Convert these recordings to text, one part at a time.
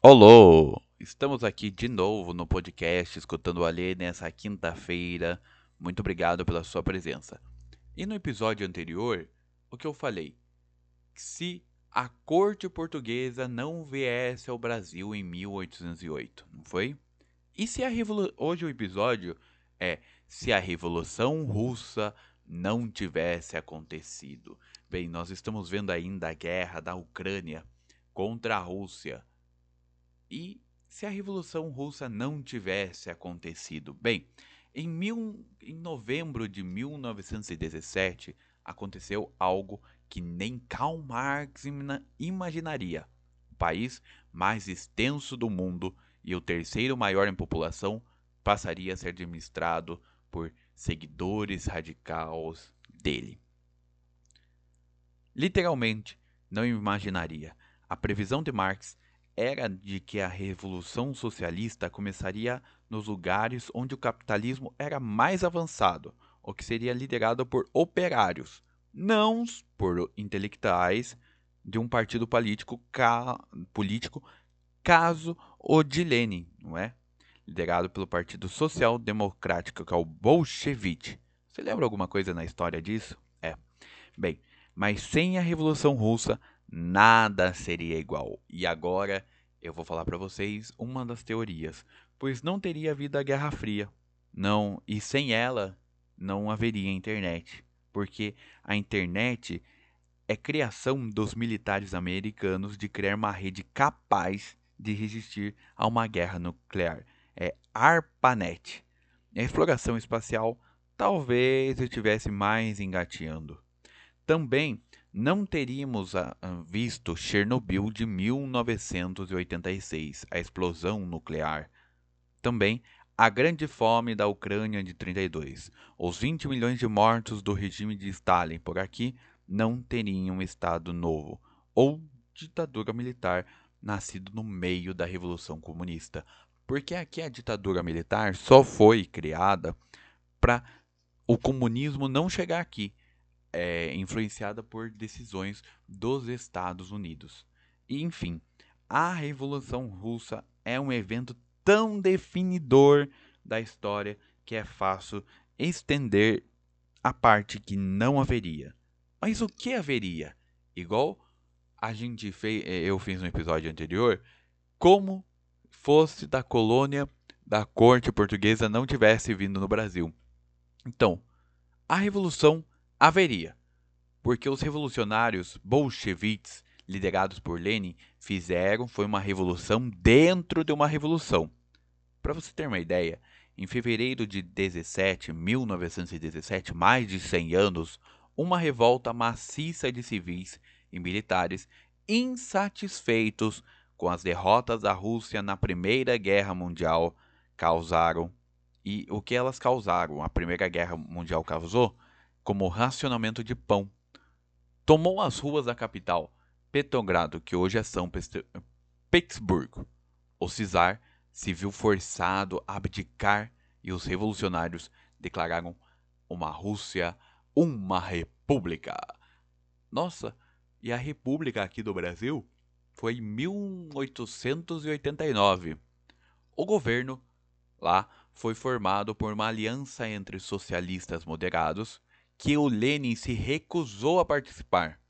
Olô! Estamos aqui de novo no podcast escutando o Alê nessa quinta-feira. Muito obrigado pela sua presença. E no episódio anterior, o que eu falei? Se a corte portuguesa não viesse ao Brasil em 1808, não foi? E se a revolução. Hoje o episódio é se a Revolução Russa não tivesse acontecido. Bem, nós estamos vendo ainda a guerra da Ucrânia contra a Rússia e se a Revolução Russa não tivesse acontecido? Bem, em, mil, em novembro de 1917 aconteceu algo que nem Karl Marx imaginaria. O país mais extenso do mundo e o terceiro maior em população passaria a ser administrado por seguidores radicais dele. Literalmente, não imaginaria. A previsão de Marx era de que a revolução socialista começaria nos lugares onde o capitalismo era mais avançado, o que seria liderado por operários, não por intelectuais de um partido político, ca, político caso o de Lenin, não é? Liderado pelo Partido Social Democrático, que é o Bolchevique. Você lembra alguma coisa na história disso? É. Bem, mas sem a Revolução Russa, nada seria igual. E agora eu vou falar para vocês uma das teorias, pois não teria havido a Guerra Fria. Não, e sem ela não haveria internet, porque a internet é criação dos militares americanos de criar uma rede capaz de resistir a uma guerra nuclear. É ARPANET. A exploração espacial talvez estivesse mais engateando. Também não teríamos ah, ah, visto Chernobyl de 1986, a explosão nuclear. Também a grande fome da Ucrânia de 32, os 20 milhões de mortos do regime de Stalin por aqui não teriam Estado novo ou ditadura militar nascido no meio da Revolução Comunista. Porque aqui a ditadura militar só foi criada para o comunismo não chegar aqui é, influenciada por decisões dos Estados Unidos. E, enfim, a Revolução Russa é um evento tão definidor da história que é fácil estender a parte que não haveria. Mas o que haveria? Igual a gente fez, é, eu fiz no episódio anterior, como fosse da colônia da corte portuguesa não tivesse vindo no Brasil. Então, a revolução haveria, porque os revolucionários bolcheviques, liderados por Lenin, fizeram foi uma revolução dentro de uma revolução. Para você ter uma ideia, em fevereiro de 17, 1917, mais de 100 anos, uma revolta maciça de civis e militares insatisfeitos com as derrotas da Rússia na Primeira Guerra Mundial causaram e o que elas causaram, a Primeira Guerra Mundial causou como racionamento de pão. Tomou as ruas da capital, Petrogrado, que hoje é São Petersburgo. O czar se viu forçado a abdicar e os revolucionários declararam uma Rússia uma república. Nossa, e a república aqui do Brasil foi em 1889. O governo lá foi formado por uma aliança entre socialistas moderados que o Lenin se recusou a participar,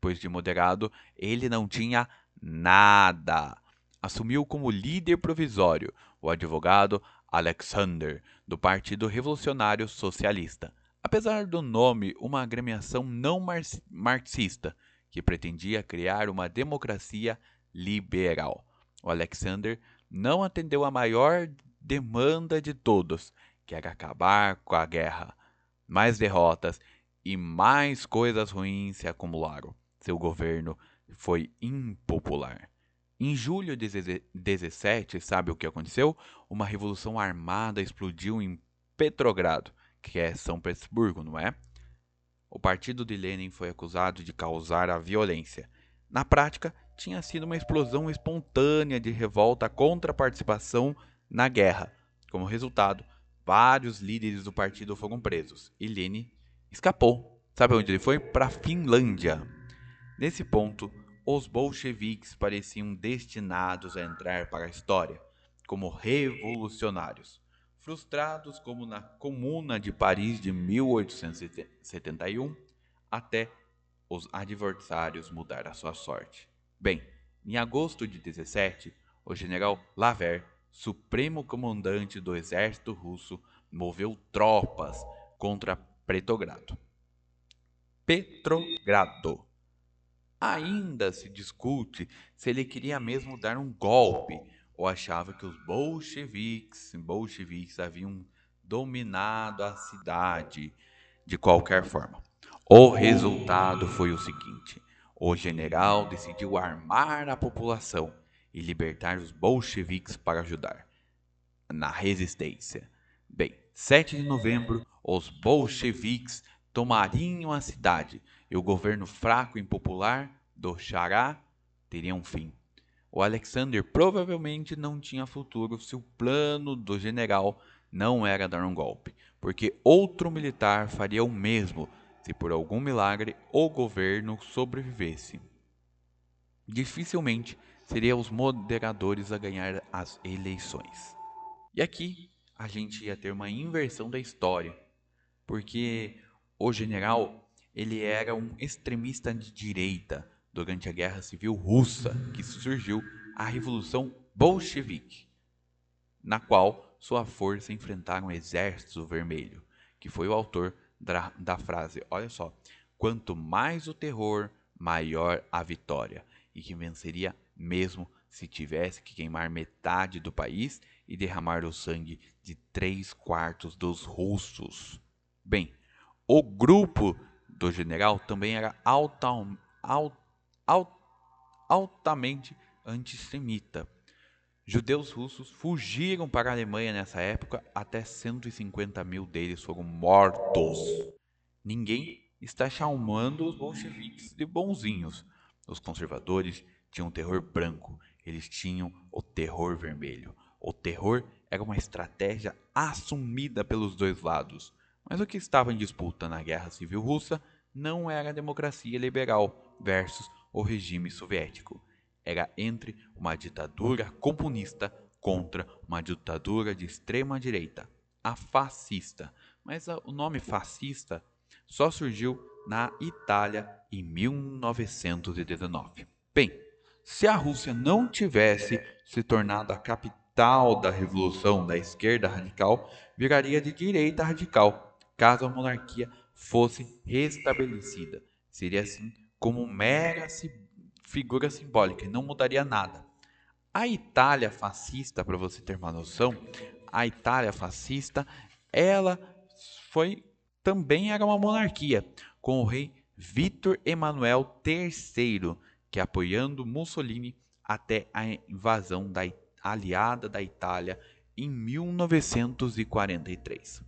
pois de moderado ele não tinha nada. Assumiu como líder provisório o advogado Alexander, do Partido Revolucionário Socialista, apesar do nome uma agremiação não marxista que pretendia criar uma democracia liberal. O Alexander não atendeu a maior demanda de todos, que era acabar com a guerra mais derrotas e mais coisas ruins se acumularam. Seu governo foi impopular. Em julho de 17, sabe o que aconteceu? Uma revolução armada explodiu em Petrogrado, que é São Petersburgo, não é? O partido de Lenin foi acusado de causar a violência. Na prática, tinha sido uma explosão espontânea de revolta contra a participação na guerra. Como resultado, Vários líderes do partido foram presos e Lenin escapou. Sabe onde ele foi? Para a Finlândia. Nesse ponto, os bolcheviques pareciam destinados a entrar para a história como revolucionários, frustrados como na Comuna de Paris de 1871, até os adversários mudar a sua sorte. Bem, em agosto de 17, o general Laver, supremo comandante do exército russo, moveu tropas contra Petrogrado. Petrogrado. Ainda se discute se ele queria mesmo dar um golpe ou achava que os bolcheviques, bolcheviques haviam dominado a cidade de qualquer forma. O resultado foi o seguinte: o general decidiu armar a população e libertar os bolcheviques para ajudar na resistência. Bem, 7 de novembro, os bolcheviques tomariam a cidade e o governo fraco e impopular do Xará teria um fim. O Alexander provavelmente não tinha futuro se o plano do general não era dar um golpe, porque outro militar faria o mesmo se por algum milagre o governo sobrevivesse. Dificilmente seriam os moderadores a ganhar as eleições. E aqui a gente ia ter uma inversão da história, porque o general ele era um extremista de direita durante a Guerra Civil Russa, que surgiu a Revolução Bolchevique, na qual sua força enfrentaram o Exército Vermelho, que foi o autor da, da frase, olha só, quanto mais o terror, maior a vitória, e que venceria mesmo se tivesse que queimar metade do país e derramar o sangue de três quartos dos russos. Bem, o grupo do general também era alta, alt, alt, altamente antissemita. Judeus russos fugiram para a Alemanha nessa época, até 150 mil deles foram mortos. Ninguém está chamando os bolcheviques de bonzinhos. Os conservadores tinham terror branco, eles tinham o terror vermelho. O terror era uma estratégia assumida pelos dois lados. Mas o que estava em disputa na Guerra Civil Russa não era a democracia liberal versus o regime soviético. Era entre uma ditadura comunista contra uma ditadura de extrema direita, a fascista. Mas o nome fascista só surgiu na Itália em 1919. Bem, se a Rússia não tivesse se tornado a capital da revolução da esquerda radical, viraria de direita radical, caso a monarquia fosse restabelecida. Seria assim como mera figura simbólica e não mudaria nada. A Itália fascista, para você ter uma noção, a Itália fascista, ela foi também era uma monarquia, com o rei Vítor Emanuel III, que apoiando Mussolini até a invasão da aliada da Itália em 1943.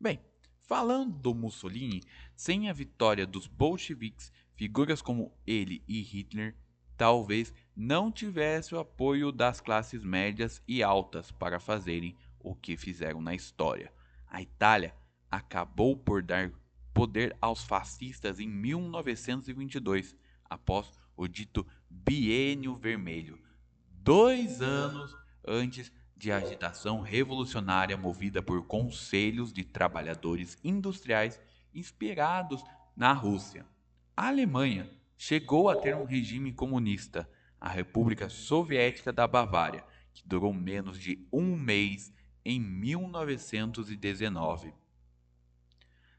Bem, falando do Mussolini, sem a vitória dos bolcheviques, figuras como ele e Hitler talvez não tivessem o apoio das classes médias e altas para fazerem o que fizeram na história. A Itália acabou por dar poder aos fascistas em 1922, após o dito Biênio Vermelho, dois anos antes de agitação revolucionária movida por conselhos de trabalhadores industriais inspirados na Rússia. A Alemanha chegou a ter um regime comunista, a República Soviética da Bavária, que durou menos de um mês em 1919.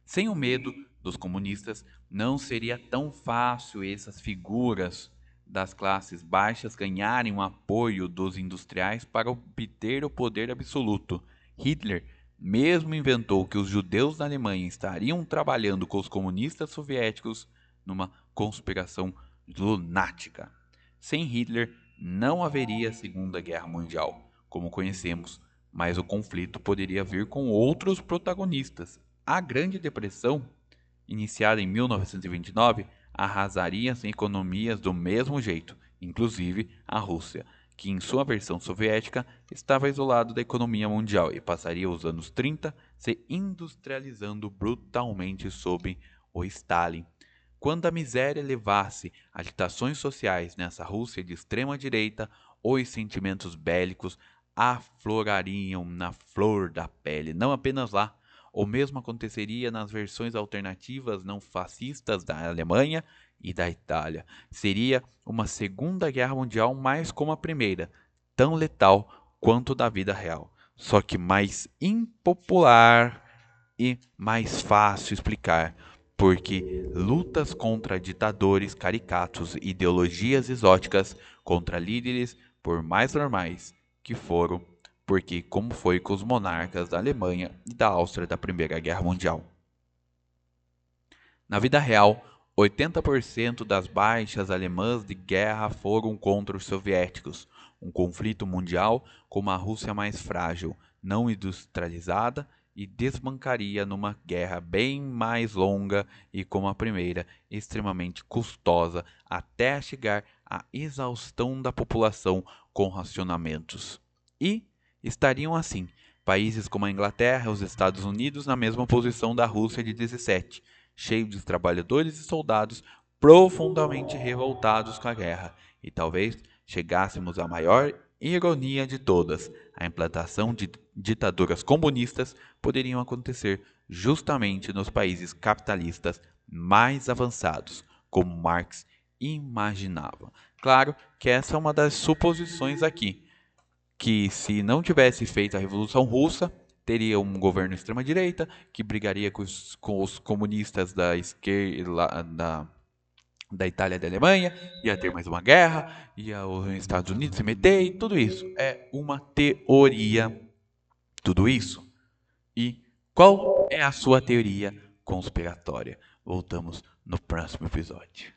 Sem o medo dos comunistas, não seria tão fácil essas figuras das classes baixas ganharem o apoio dos industriais para obter o poder absoluto. Hitler mesmo inventou que os judeus da Alemanha estariam trabalhando com os comunistas soviéticos numa conspiração lunática. Sem Hitler, não haveria Segunda Guerra Mundial, como conhecemos, mas o conflito poderia vir com outros protagonistas. A Grande Depressão iniciada em 1929, arrasaria as economias do mesmo jeito, inclusive a Rússia, que em sua versão soviética estava isolado da economia mundial e passaria os anos 30 se industrializando brutalmente sob o Stalin. Quando a miséria levasse agitações sociais nessa Rússia de extrema direita, os sentimentos bélicos aflorariam na flor da pele, não apenas lá. O mesmo aconteceria nas versões alternativas não fascistas da Alemanha e da Itália. Seria uma Segunda Guerra Mundial mais como a primeira, tão letal quanto da vida real, só que mais impopular e mais fácil explicar, porque lutas contra ditadores caricatos, ideologias exóticas, contra líderes por mais normais que foram, porque como foi com os monarcas da Alemanha e da Áustria da Primeira Guerra Mundial. Na vida real, 80% das baixas alemãs de guerra foram contra os soviéticos, um conflito mundial com uma Rússia mais frágil, não industrializada e desbancaria numa guerra bem mais longa e como a primeira, extremamente custosa até chegar à exaustão da população com racionamentos. E estariam assim países como a Inglaterra e os Estados Unidos na mesma posição da Rússia de 17, cheio de trabalhadores e soldados profundamente revoltados com a guerra, e talvez chegássemos à maior ironia de todas, a implantação de ditaduras comunistas poderiam acontecer justamente nos países capitalistas mais avançados, como Marx imaginava. Claro que essa é uma das suposições aqui, que se não tivesse feito a Revolução Russa, teria um governo extrema-direita que brigaria com os, com os comunistas da esquerda, da, da Itália e da Alemanha, ia ter mais uma guerra, ia os Estados Unidos se meter e tudo isso. É uma teoria. Tudo isso. E qual é a sua teoria conspiratória? Voltamos no próximo episódio.